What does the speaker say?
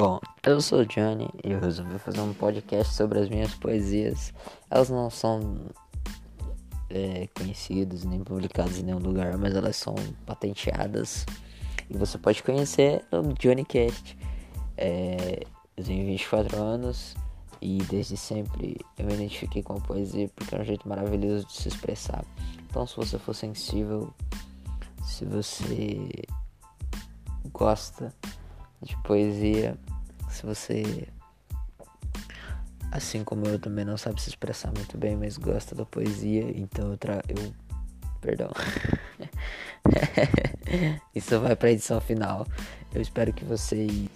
Bom, eu sou o Johnny e eu resolvi fazer um podcast sobre as minhas poesias. Elas não são é, conhecidas nem publicadas em nenhum lugar, mas elas são patenteadas e você pode conhecer no Johnny Cast. É, eu tenho 24 anos e desde sempre eu me identifiquei com a poesia porque é um jeito maravilhoso de se expressar. Então, se você for sensível, se você gosta de poesia, se você, assim como eu também não sabe se expressar muito bem, mas gosta da poesia, então eu, tra eu perdão. Isso vai para edição final. Eu espero que vocês